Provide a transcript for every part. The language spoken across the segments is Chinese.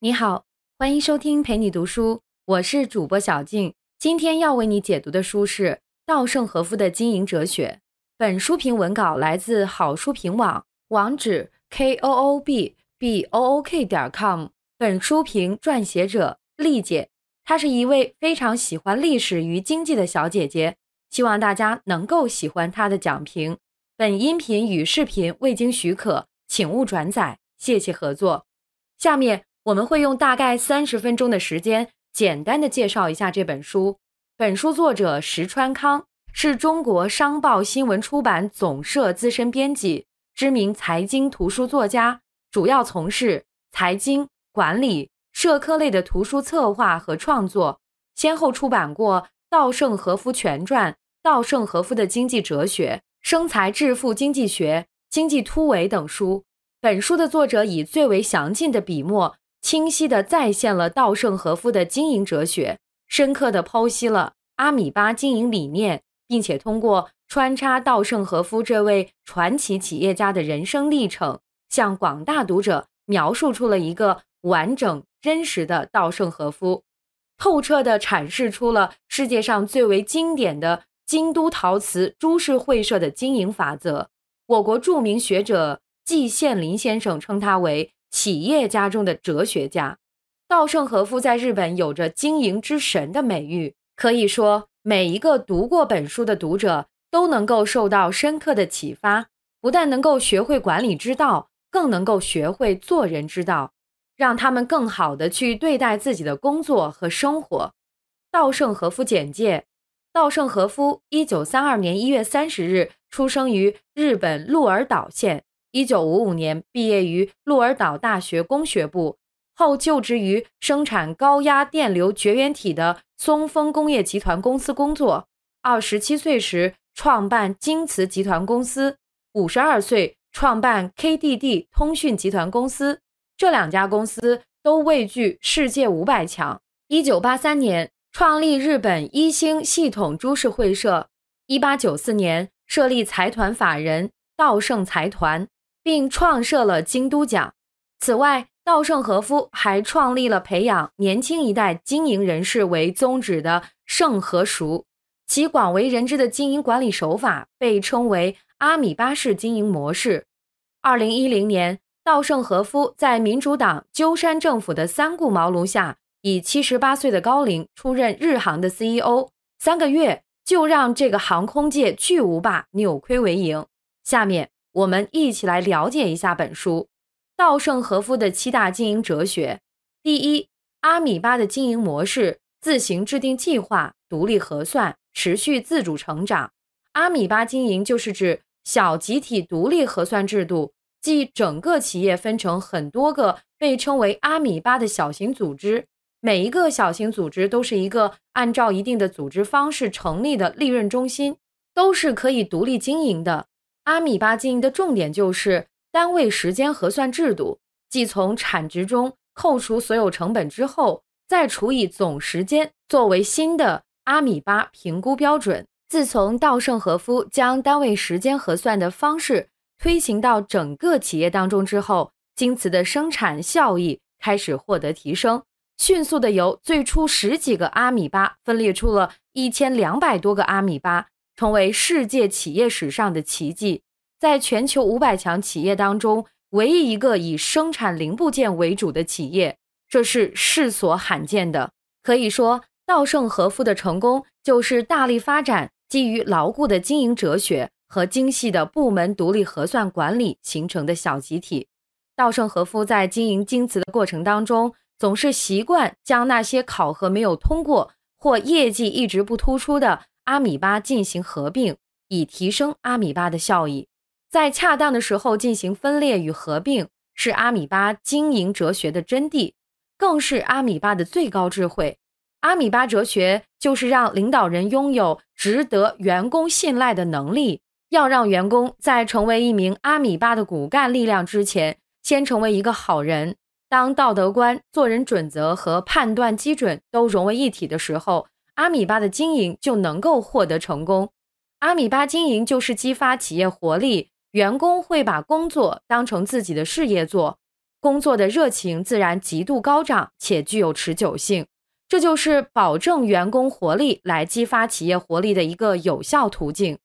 你好，欢迎收听陪你读书，我是主播小静。今天要为你解读的书是稻盛和夫的经营哲学。本书评文稿来自好书评网，网址 k o o b b o o k 点 com。本书评撰写者丽姐，她是一位非常喜欢历史与经济的小姐姐，希望大家能够喜欢她的讲评。本音频与视频未经许可，请勿转载，谢谢合作。下面。我们会用大概三十分钟的时间，简单的介绍一下这本书。本书作者石川康是中国商报新闻出版总社资深编辑，知名财经图书作家，主要从事财经、管理、社科类的图书策划和创作，先后出版过《稻盛和夫全传》《稻盛和夫的经济哲学》《生财致富经济学》《经济突围》等书。本书的作者以最为详尽的笔墨。清晰地再现了稻盛和夫的经营哲学，深刻地剖析了阿米巴经营理念，并且通过穿插稻盛和夫这位传奇企业家的人生历程，向广大读者描述出了一个完整真实的稻盛和夫，透彻地阐释出了世界上最为经典的京都陶瓷株式会社的经营法则。我国著名学者季羡林先生称他为。企业家中的哲学家，稻盛和夫在日本有着“经营之神”的美誉。可以说，每一个读过本书的读者都能够受到深刻的启发，不但能够学会管理之道，更能够学会做人之道，让他们更好的去对待自己的工作和生活。稻盛和夫简介：稻盛和夫，一九三二年一月三十日出生于日本鹿儿岛县。一九五五年毕业于鹿儿岛大学工学部，后就职于生产高压电流绝缘体的松风工业集团公司工作。二十七岁时创办京瓷集团公司，五十二岁创办 KDD 通讯集团公司，这两家公司都位居世界五百强。一九八三年创立日本一星系统株式会社，一八九四年设立财团法人稻盛财团。并创设了京都奖。此外，稻盛和夫还创立了培养年轻一代经营人士为宗旨的盛和熟，其广为人知的经营管理手法被称为阿米巴式经营模式。二零一零年，稻盛和夫在民主党鸠山政府的三顾茅庐下，以七十八岁的高龄出任日航的 CEO，三个月就让这个航空界巨无霸扭亏为盈。下面。我们一起来了解一下本书稻盛和夫的七大经营哲学。第一，阿米巴的经营模式：自行制定计划，独立核算，持续自主成长。阿米巴经营就是指小集体独立核算制度，即整个企业分成很多个被称为阿米巴的小型组织，每一个小型组织都是一个按照一定的组织方式成立的利润中心，都是可以独立经营的。阿米巴经营的重点就是单位时间核算制度，即从产值中扣除所有成本之后，再除以总时间，作为新的阿米巴评估标准。自从稻盛和夫将单位时间核算的方式推行到整个企业当中之后，京瓷的生产效益开始获得提升，迅速的由最初十几个阿米巴分裂出了一千两百多个阿米巴。成为世界企业史上的奇迹，在全球五百强企业当中，唯一一个以生产零部件为主的企业，这是世所罕见的。可以说，稻盛和夫的成功就是大力发展基于牢固的经营哲学和精细的部门独立核算管理形成的小集体。稻盛和夫在经营京瓷的过程当中，总是习惯将那些考核没有通过或业绩一直不突出的。阿米巴进行合并，以提升阿米巴的效益。在恰当的时候进行分裂与合并，是阿米巴经营哲学的真谛，更是阿米巴的最高智慧。阿米巴哲学就是让领导人拥有值得员工信赖的能力，要让员工在成为一名阿米巴的骨干力量之前，先成为一个好人。当道德观、做人准则和判断基准都融为一体的时候。阿米巴的经营就能够获得成功。阿米巴经营就是激发企业活力，员工会把工作当成自己的事业做，工作的热情自然极度高涨且具有持久性。这就是保证员工活力来激发企业活力的一个有效途径。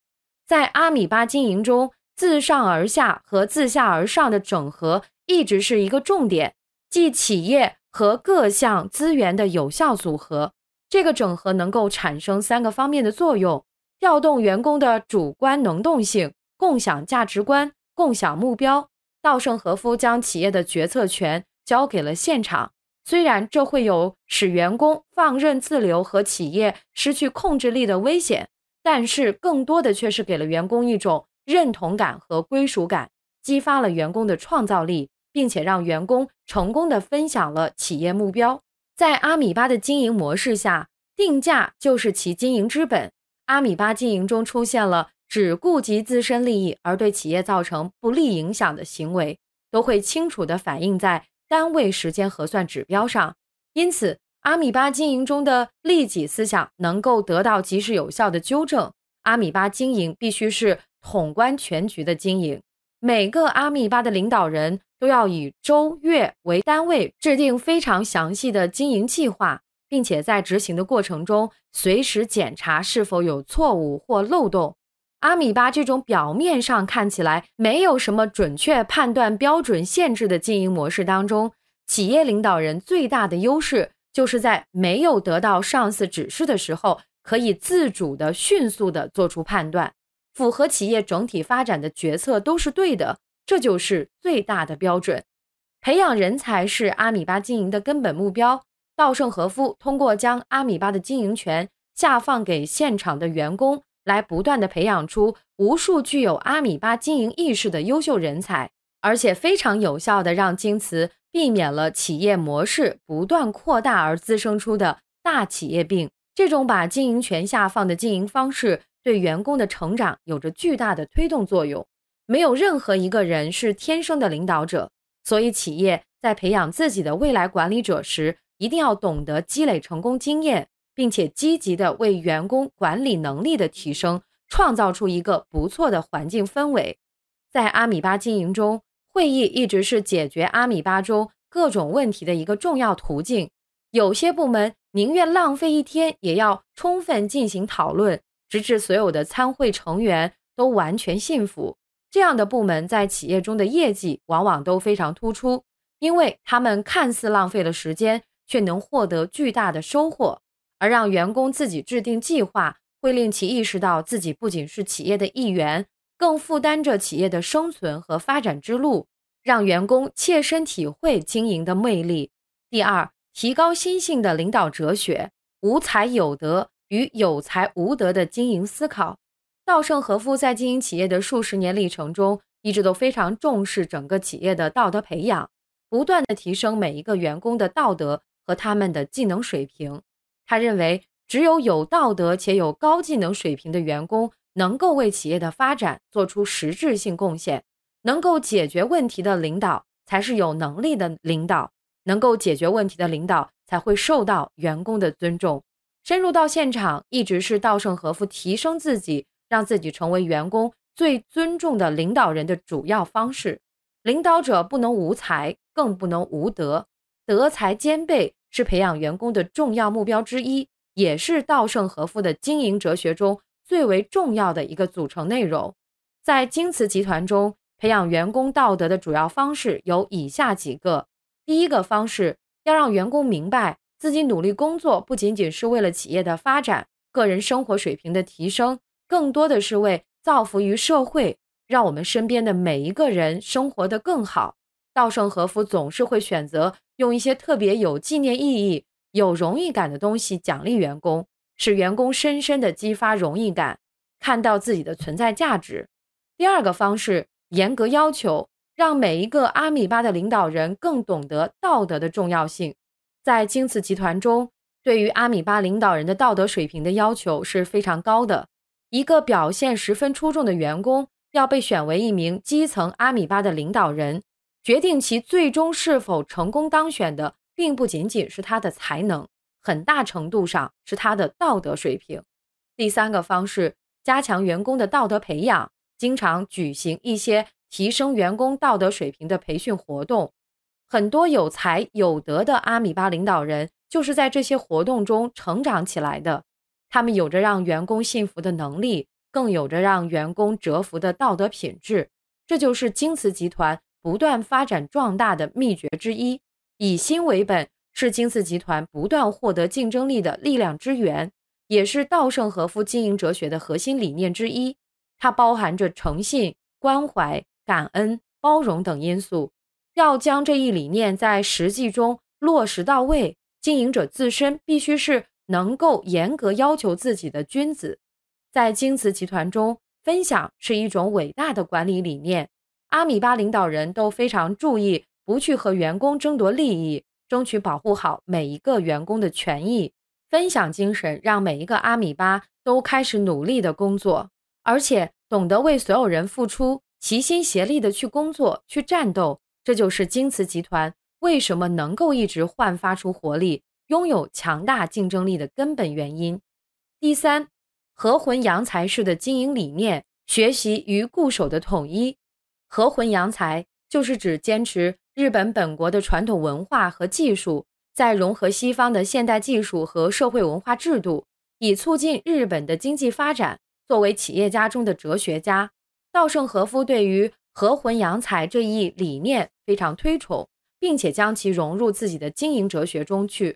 在阿米巴经营中，自上而下和自下而上的整合一直是一个重点，即企业和各项资源的有效组合。这个整合能够产生三个方面的作用：调动员工的主观能动性，共享价值观，共享目标。稻盛和夫将企业的决策权交给了现场，虽然这会有使员工放任自流和企业失去控制力的危险，但是更多的却是给了员工一种认同感和归属感，激发了员工的创造力，并且让员工成功的分享了企业目标。在阿米巴的经营模式下，定价就是其经营之本。阿米巴经营中出现了只顾及自身利益而对企业造成不利影响的行为，都会清楚地反映在单位时间核算指标上。因此，阿米巴经营中的利己思想能够得到及时有效的纠正。阿米巴经营必须是统观全局的经营，每个阿米巴的领导人。都要以周、月为单位制定非常详细的经营计划，并且在执行的过程中随时检查是否有错误或漏洞。阿米巴这种表面上看起来没有什么准确判断标准限制的经营模式当中，企业领导人最大的优势就是在没有得到上司指示的时候，可以自主的、迅速的做出判断，符合企业整体发展的决策都是对的。这就是最大的标准。培养人才是阿米巴经营的根本目标。稻盛和夫通过将阿米巴的经营权下放给现场的员工，来不断的培养出无数具有阿米巴经营意识的优秀人才，而且非常有效的让京瓷避免了企业模式不断扩大而滋生出的大企业病。这种把经营权下放的经营方式，对员工的成长有着巨大的推动作用。没有任何一个人是天生的领导者，所以企业在培养自己的未来管理者时，一定要懂得积累成功经验，并且积极的为员工管理能力的提升创造出一个不错的环境氛围。在阿米巴经营中，会议一直是解决阿米巴中各种问题的一个重要途径。有些部门宁愿浪费一天，也要充分进行讨论，直至所有的参会成员都完全信服。这样的部门在企业中的业绩往往都非常突出，因为他们看似浪费了时间，却能获得巨大的收获。而让员工自己制定计划，会令其意识到自己不仅是企业的一员，更负担着企业的生存和发展之路，让员工切身体会经营的魅力。第二，提高新性的领导哲学，无才有德与有才无德的经营思考。稻盛和夫在经营企业的数十年历程中，一直都非常重视整个企业的道德培养，不断的提升每一个员工的道德和他们的技能水平。他认为，只有有道德且有高技能水平的员工，能够为企业的发展做出实质性贡献。能够解决问题的领导，才是有能力的领导。能够解决问题的领导，才会受到员工的尊重。深入到现场，一直是稻盛和夫提升自己。让自己成为员工最尊重的领导人的主要方式。领导者不能无才，更不能无德，德才兼备是培养员工的重要目标之一，也是稻盛和夫的经营哲学中最为重要的一个组成内容。在京瓷集团中，培养员工道德的主要方式有以下几个：第一个方式，要让员工明白自己努力工作不仅仅是为了企业的发展、个人生活水平的提升。更多的是为造福于社会，让我们身边的每一个人生活得更好。稻盛和夫总是会选择用一些特别有纪念意义、有荣誉感的东西奖励员工，使员工深深的激发荣誉感，看到自己的存在价值。第二个方式，严格要求，让每一个阿米巴的领导人更懂得道德的重要性。在京瓷集团中，对于阿米巴领导人的道德水平的要求是非常高的。一个表现十分出众的员工要被选为一名基层阿米巴的领导人，决定其最终是否成功当选的，并不仅仅是他的才能，很大程度上是他的道德水平。第三个方式，加强员工的道德培养，经常举行一些提升员工道德水平的培训活动。很多有才有德的阿米巴领导人就是在这些活动中成长起来的。他们有着让员工信服的能力，更有着让员工折服的道德品质。这就是京瓷集团不断发展壮大的秘诀之一。以心为本是京瓷集团不断获得竞争力的力量之源，也是稻盛和夫经营哲学的核心理念之一。它包含着诚信、关怀、感恩、包容等因素。要将这一理念在实际中落实到位，经营者自身必须是能够严格要求自己的君子。在京瓷集团中，分享是一种伟大的管理理念。阿米巴领导人都非常注意不去和员工争夺利益，争取保护好每一个员工的权益。分享精神让每一个阿米巴都开始努力的工作，而且懂得为所有人付出，齐心协力的去工作、去战斗。这就是京瓷集团为什么能够一直焕发出活力、拥有强大竞争力的根本原因。第三，和魂扬才式的经营理念，学习与固守的统一。和魂扬才就是指坚持日本本国的传统文化和技术，再融合西方的现代技术和社会文化制度，以促进日本的经济发展。作为企业家中的哲学家，稻盛和夫对于和魂扬才这一理念非常推崇，并且将其融入自己的经营哲学中去。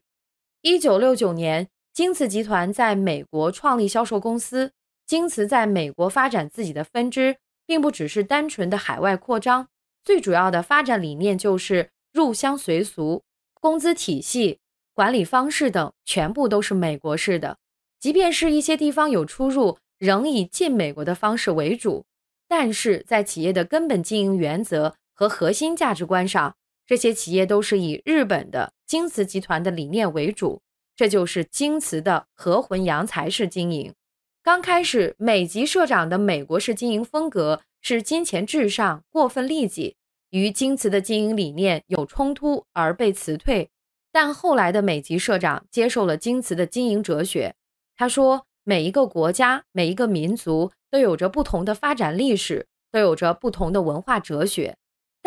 一九六九年，京瓷集团在美国创立销售公司。京瓷在美国发展自己的分支，并不只是单纯的海外扩张，最主要的发展理念就是入乡随俗，工资体系、管理方式等全部都是美国式的。即便是一些地方有出入，仍以进美国的方式为主。但是在企业的根本经营原则和核心价值观上，这些企业都是以日本的京瓷集团的理念为主，这就是京瓷的和魂洋才式经营。刚开始，美籍社长的美国式经营风格是金钱至上、过分利己，与京瓷的经营理念有冲突而被辞退。但后来的美籍社长接受了京瓷的经营哲学，他说：“每一个国家，每一个民族。”都有着不同的发展历史，都有着不同的文化哲学，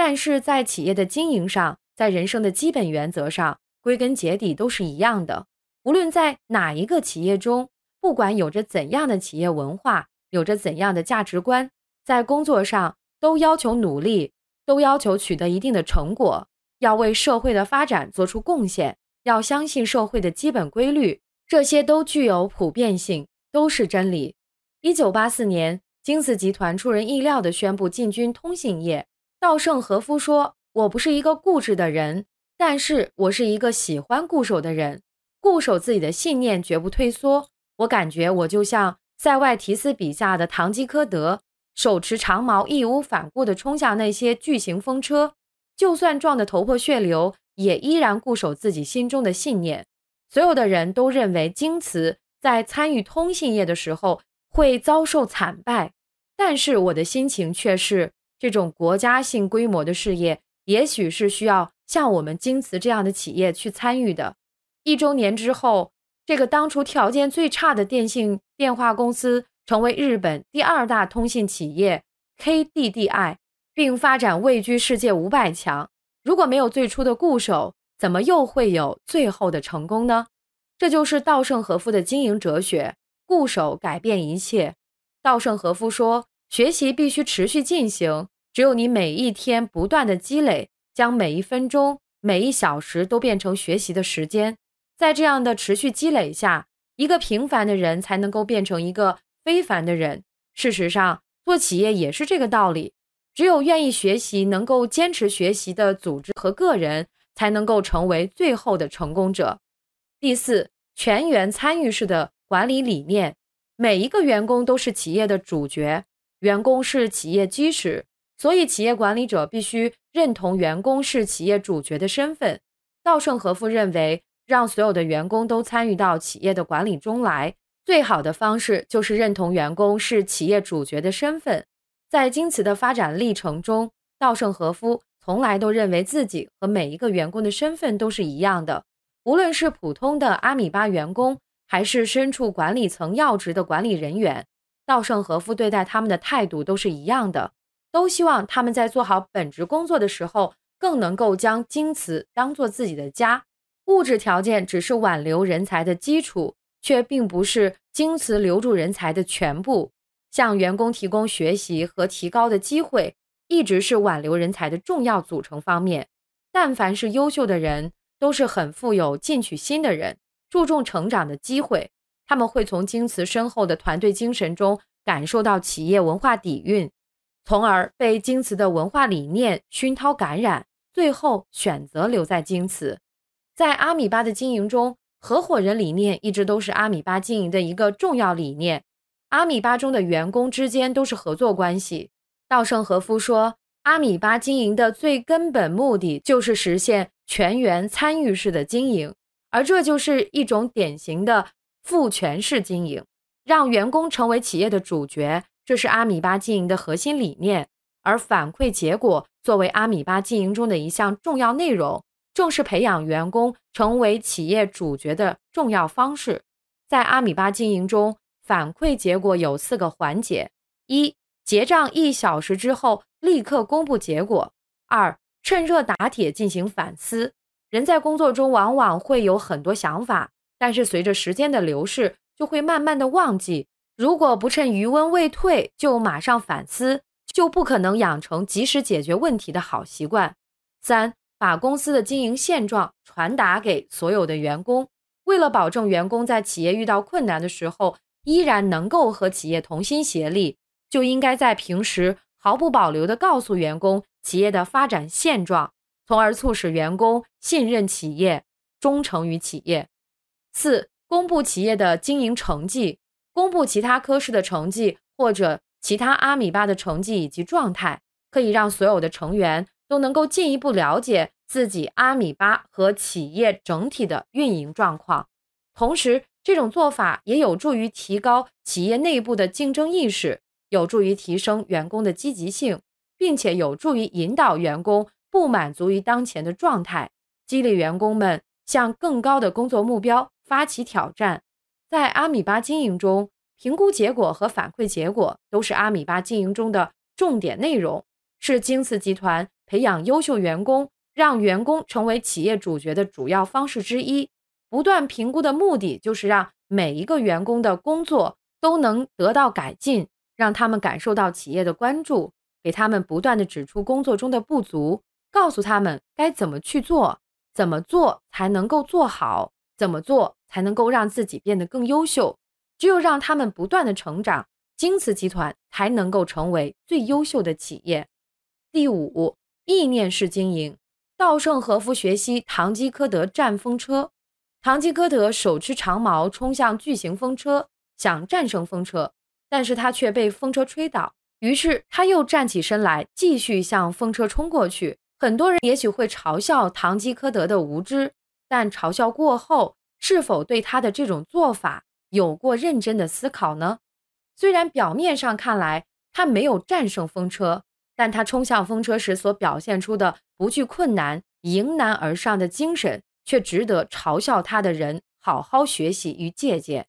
但是在企业的经营上，在人生的基本原则上，归根结底都是一样的。无论在哪一个企业中，不管有着怎样的企业文化，有着怎样的价值观，在工作上都要求努力，都要求取得一定的成果，要为社会的发展做出贡献，要相信社会的基本规律，这些都具有普遍性，都是真理。一九八四年，京瓷集团出人意料地宣布进军通信业。稻盛和夫说：“我不是一个固执的人，但是我是一个喜欢固守的人，固守自己的信念，绝不退缩。我感觉我就像塞外提斯笔下的堂吉诃德，手持长矛，义无反顾地冲向那些巨型风车，就算撞得头破血流，也依然固守自己心中的信念。所有的人都认为京瓷在参与通信业的时候。”会遭受惨败，但是我的心情却是，这种国家性规模的事业，也许是需要像我们京瓷这样的企业去参与的。一周年之后，这个当初条件最差的电信电话公司，成为日本第二大通信企业 KDDI，并发展位居世界五百强。如果没有最初的固守，怎么又会有最后的成功呢？这就是稻盛和夫的经营哲学。固守改变一切。稻盛和夫说：“学习必须持续进行，只有你每一天不断的积累，将每一分钟、每一小时都变成学习的时间。在这样的持续积累下，一个平凡的人才能够变成一个非凡的人。事实上，做企业也是这个道理。只有愿意学习、能够坚持学习的组织和个人，才能够成为最后的成功者。”第四，全员参与式的。管理理念，每一个员工都是企业的主角，员工是企业基石，所以企业管理者必须认同员工是企业主角的身份。稻盛和夫认为，让所有的员工都参与到企业的管理中来，最好的方式就是认同员工是企业主角的身份。在京瓷的发展历程中，稻盛和夫从来都认为自己和每一个员工的身份都是一样的，无论是普通的阿米巴员工。还是身处管理层要职的管理人员，稻盛和夫对待他们的态度都是一样的，都希望他们在做好本职工作的时候更能够将京瓷当做自己的家。物质条件只是挽留人才的基础，却并不是京瓷留住人才的全部。向员工提供学习和提高的机会，一直是挽留人才的重要组成方面。但凡是优秀的人，都是很富有进取心的人，注重成长的机会。他们会从京瓷深厚的团队精神中感受到企业文化底蕴，从而被京瓷的文化理念熏陶感染，最后选择留在京瓷。在阿米巴的经营中，合伙人理念一直都是阿米巴经营的一个重要理念。阿米巴中的员工之间都是合作关系。稻盛和夫说，阿米巴经营的最根本目的就是实现全员参与式的经营，而这就是一种典型的。赋权式经营，让员工成为企业的主角，这是阿米巴经营的核心理念。而反馈结果作为阿米巴经营中的一项重要内容，正是培养员工成为企业主角的重要方式。在阿米巴经营中，反馈结果有四个环节：一、结账一小时之后立刻公布结果；二、趁热打铁进行反思。人在工作中往往会有很多想法。但是随着时间的流逝，就会慢慢的忘记。如果不趁余温未退就马上反思，就不可能养成及时解决问题的好习惯。三，把公司的经营现状传达给所有的员工。为了保证员工在企业遇到困难的时候依然能够和企业同心协力，就应该在平时毫不保留地告诉员工企业的发展现状，从而促使员工信任企业，忠诚于企业。四、公布企业的经营成绩，公布其他科室的成绩或者其他阿米巴的成绩以及状态，可以让所有的成员都能够进一步了解自己阿米巴和企业整体的运营状况。同时，这种做法也有助于提高企业内部的竞争意识，有助于提升员工的积极性，并且有助于引导员工不满足于当前的状态，激励员工们向更高的工作目标。发起挑战，在阿米巴经营中，评估结果和反馈结果都是阿米巴经营中的重点内容，是京瓷集团培养优秀员工、让员工成为企业主角的主要方式之一。不断评估的目的就是让每一个员工的工作都能得到改进，让他们感受到企业的关注，给他们不断的指出工作中的不足，告诉他们该怎么去做，怎么做才能够做好，怎么做。才能够让自己变得更优秀。只有让他们不断的成长，京瓷集团才能够成为最优秀的企业。第五，意念式经营。稻盛和夫学习堂吉诃德战风车。堂吉诃德手持长矛冲向巨型风车，想战胜风车，但是他却被风车吹倒。于是他又站起身来，继续向风车冲过去。很多人也许会嘲笑堂吉诃德的无知，但嘲笑过后。是否对他的这种做法有过认真的思考呢？虽然表面上看来他没有战胜风车，但他冲向风车时所表现出的不惧困难、迎难而上的精神，却值得嘲笑他的人好好学习与借鉴。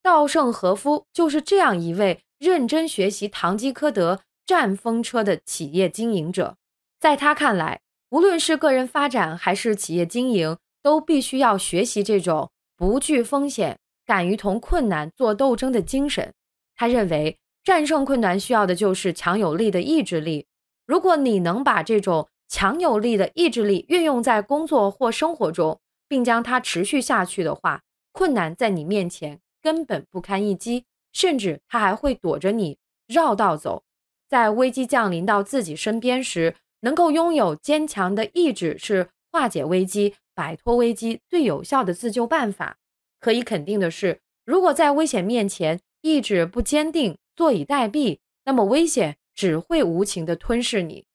稻盛和夫就是这样一位认真学习堂吉诃德战风车的企业经营者。在他看来，无论是个人发展还是企业经营。都必须要学习这种不惧风险、敢于同困难做斗争的精神。他认为，战胜困难需要的就是强有力的意志力。如果你能把这种强有力的意志力运用在工作或生活中，并将它持续下去的话，困难在你面前根本不堪一击，甚至它还会躲着你绕道走。在危机降临到自己身边时，能够拥有坚强的意志是化解危机。摆脱危机最有效的自救办法，可以肯定的是，如果在危险面前意志不坚定，坐以待毙，那么危险只会无情地吞噬你。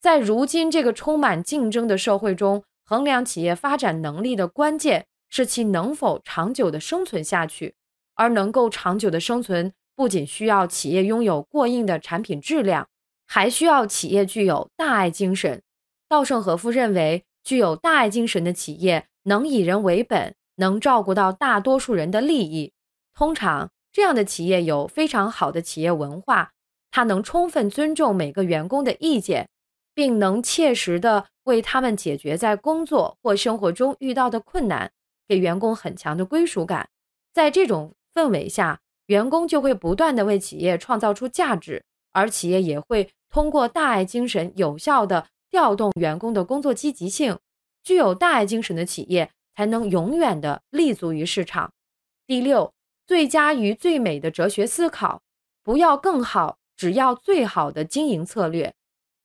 在如今这个充满竞争的社会中，衡量企业发展能力的关键是其能否长久地生存下去。而能够长久的生存，不仅需要企业拥有过硬的产品质量，还需要企业具有大爱精神。稻盛和夫认为。具有大爱精神的企业能以人为本，能照顾到大多数人的利益。通常，这样的企业有非常好的企业文化，它能充分尊重每个员工的意见，并能切实的为他们解决在工作或生活中遇到的困难，给员工很强的归属感。在这种氛围下，员工就会不断的为企业创造出价值，而企业也会通过大爱精神有效的调动员工的工作积极性。具有大爱精神的企业才能永远的立足于市场。第六，最佳与最美的哲学思考，不要更好，只要最好的经营策略。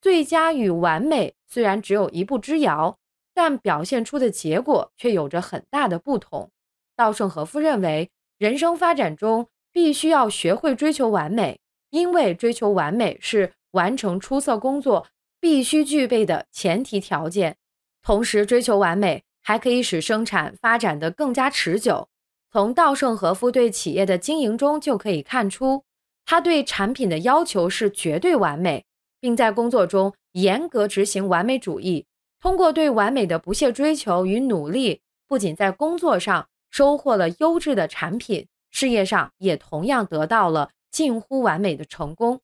最佳与完美虽然只有一步之遥，但表现出的结果却有着很大的不同。稻盛和夫认为，人生发展中必须要学会追求完美，因为追求完美是完成出色工作必须具备的前提条件。同时，追求完美还可以使生产发展的更加持久。从稻盛和夫对企业的经营中就可以看出，他对产品的要求是绝对完美。并在工作中严格执行完美主义。通过对完美的不懈追求与努力，不仅在工作上收获了优质的产品，事业上也同样得到了近乎完美的成功。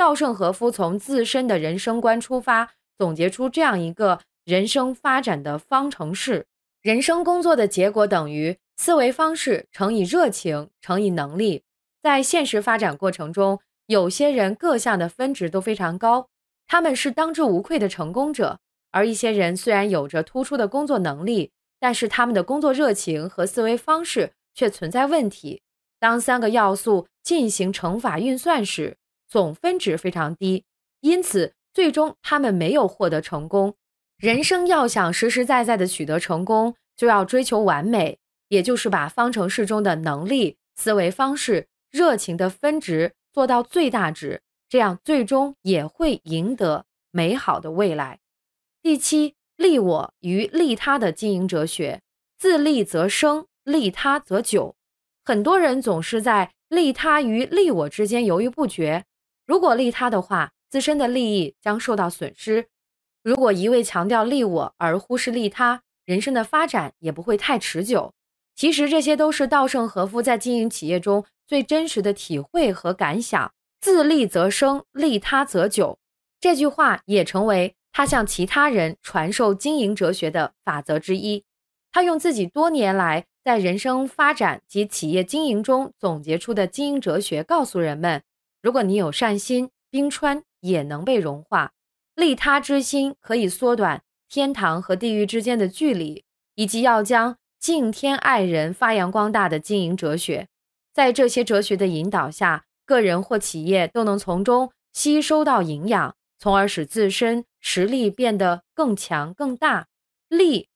稻盛和夫从自身的人生观出发，总结出这样一个人生发展的方程式：人生工作的结果等于思维方式乘以热情乘以能力。在现实发展过程中，有些人各项的分值都非常高，他们是当之无愧的成功者；而一些人虽然有着突出的工作能力，但是他们的工作热情和思维方式却存在问题。当三个要素进行乘法运算时，总分值非常低，因此最终他们没有获得成功。人生要想实实在在的取得成功，就要追求完美，也就是把方程式中的能力、思维方式、热情的分值。做到最大值，这样最终也会赢得美好的未来。第七，利我与利他的经营哲学：自利则生，利他则久。很多人总是在利他与利我之间犹豫不决。如果利他的话，自身的利益将受到损失；如果一味强调利我而忽视利他，人生的发展也不会太持久。其实这些都是稻盛和夫在经营企业中。最真实的体会和感想：“自利则生，利他则久。”这句话也成为他向其他人传授经营哲学的法则之一。他用自己多年来在人生发展及企业经营中总结出的经营哲学，告诉人们：如果你有善心，冰川也能被融化；利他之心可以缩短天堂和地狱之间的距离，以及要将敬天爱人发扬光大的经营哲学。在这些哲学的引导下，个人或企业都能从中吸收到营养，从而使自身实力变得更强更大。利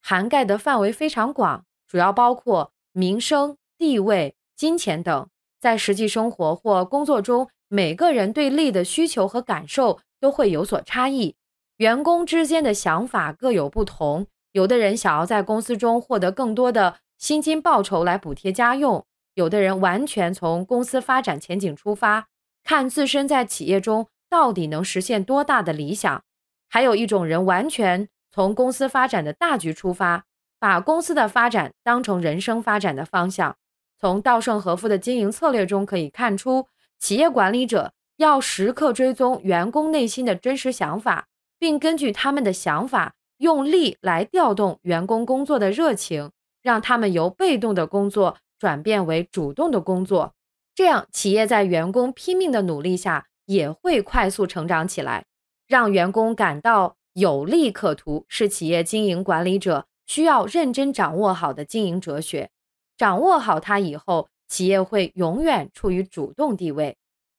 涵盖的范围非常广，主要包括名声、地位、金钱等。在实际生活或工作中，每个人对利的需求和感受都会有所差异。员工之间的想法各有不同，有的人想要在公司中获得更多的薪金报酬来补贴家用。有的人完全从公司发展前景出发，看自身在企业中到底能实现多大的理想；还有一种人完全从公司发展的大局出发，把公司的发展当成人生发展的方向。从稻盛和夫的经营策略中可以看出，企业管理者要时刻追踪员工内心的真实想法，并根据他们的想法，用力来调动员工工作的热情，让他们由被动的工作。转变为主动的工作，这样企业在员工拼命的努力下也会快速成长起来。让员工感到有利可图，是企业经营管理者需要认真掌握好的经营哲学。掌握好它以后，企业会永远处于主动地位。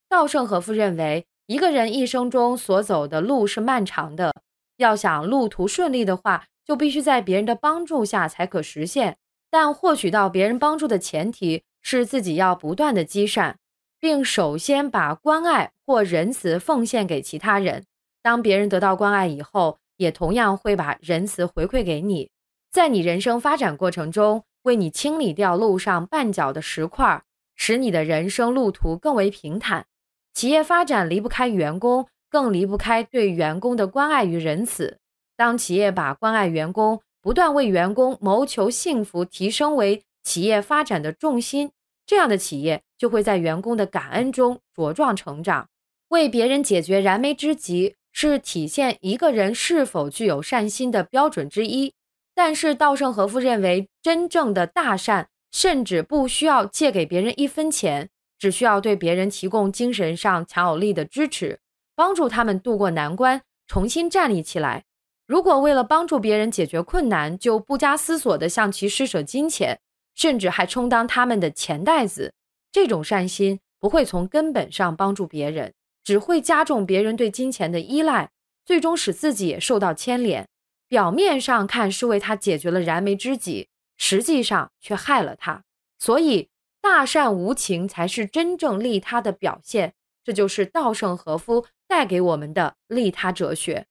稻盛和夫认为，一个人一生中所走的路是漫长的，要想路途顺利的话，就必须在别人的帮助下才可实现。但获取到别人帮助的前提是自己要不断的积善，并首先把关爱或仁慈奉献给其他人。当别人得到关爱以后，也同样会把仁慈回馈给你。在你人生发展过程中，为你清理掉路上绊脚的石块，使你的人生路途更为平坦。企业发展离不开员工，更离不开对员工的关爱与仁慈。当企业把关爱员工，不断为员工谋求幸福提升为企业发展的重心，这样的企业就会在员工的感恩中茁壮成长。为别人解决燃眉之急是体现一个人是否具有善心的标准之一。但是稻盛和夫认为，真正的大善甚至不需要借给别人一分钱，只需要对别人提供精神上强有力的支持，帮助他们渡过难关，重新站立起来。如果为了帮助别人解决困难，就不加思索地向其施舍金钱，甚至还充当他们的钱袋子，这种善心不会从根本上帮助别人，只会加重别人对金钱的依赖，最终使自己也受到牵连。表面上看是为他解决了燃眉之急，实际上却害了他。所以，大善无情才是真正利他的表现。这就是稻盛和夫带给我们的利他哲学。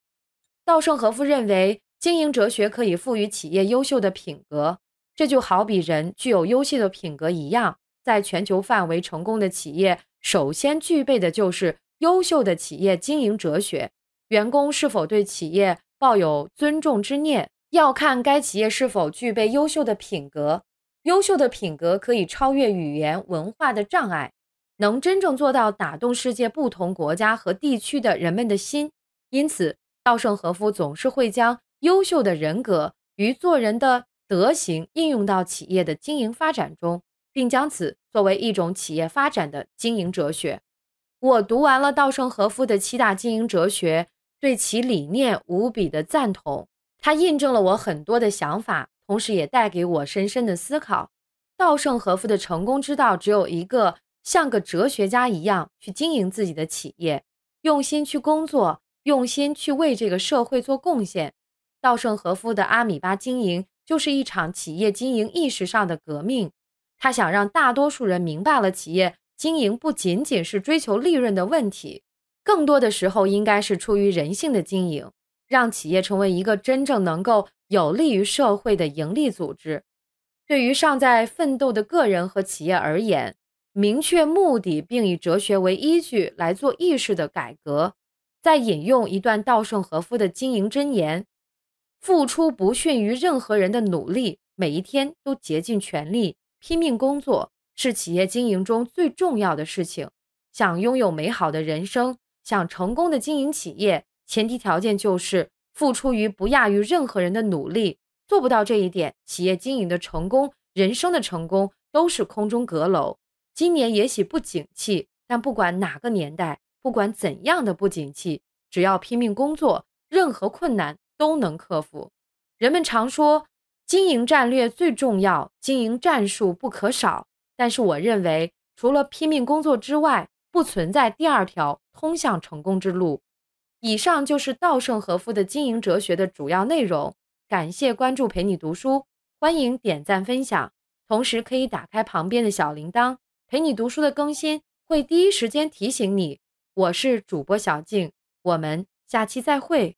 稻盛和夫认为，经营哲学可以赋予企业优秀的品格，这就好比人具有优秀的品格一样。在全球范围成功的企业，首先具备的就是优秀的企业经营哲学。员工是否对企业抱有尊重之念，要看该企业是否具备优秀的品格。优秀的品格可以超越语言文化的障碍，能真正做到打动世界不同国家和地区的人们的心。因此。稻盛和夫总是会将优秀的人格与做人的德行应用到企业的经营发展中，并将此作为一种企业发展的经营哲学。我读完了稻盛和夫的七大经营哲学，对其理念无比的赞同。它印证了我很多的想法，同时也带给我深深的思考。稻盛和夫的成功之道只有一个：像个哲学家一样去经营自己的企业，用心去工作。用心去为这个社会做贡献。稻盛和夫的阿米巴经营就是一场企业经营意识上的革命。他想让大多数人明白了，企业经营不仅仅是追求利润的问题，更多的时候应该是出于人性的经营，让企业成为一个真正能够有利于社会的盈利组织。对于尚在奋斗的个人和企业而言，明确目的并以哲学为依据来做意识的改革。再引用一段稻盛和夫的经营箴言：“付出不逊于任何人的努力，每一天都竭尽全力拼命工作，是企业经营中最重要的事情。想拥有美好的人生，想成功的经营企业，前提条件就是付出于不亚于任何人的努力。做不到这一点，企业经营的成功、人生的成功都是空中阁楼。今年也许不景气，但不管哪个年代。”不管怎样的不景气，只要拼命工作，任何困难都能克服。人们常说，经营战略最重要，经营战术不可少。但是我认为，除了拼命工作之外，不存在第二条通向成功之路。以上就是稻盛和夫的经营哲学的主要内容。感谢关注，陪你读书，欢迎点赞分享，同时可以打开旁边的小铃铛，陪你读书的更新会第一时间提醒你。我是主播小静，我们下期再会。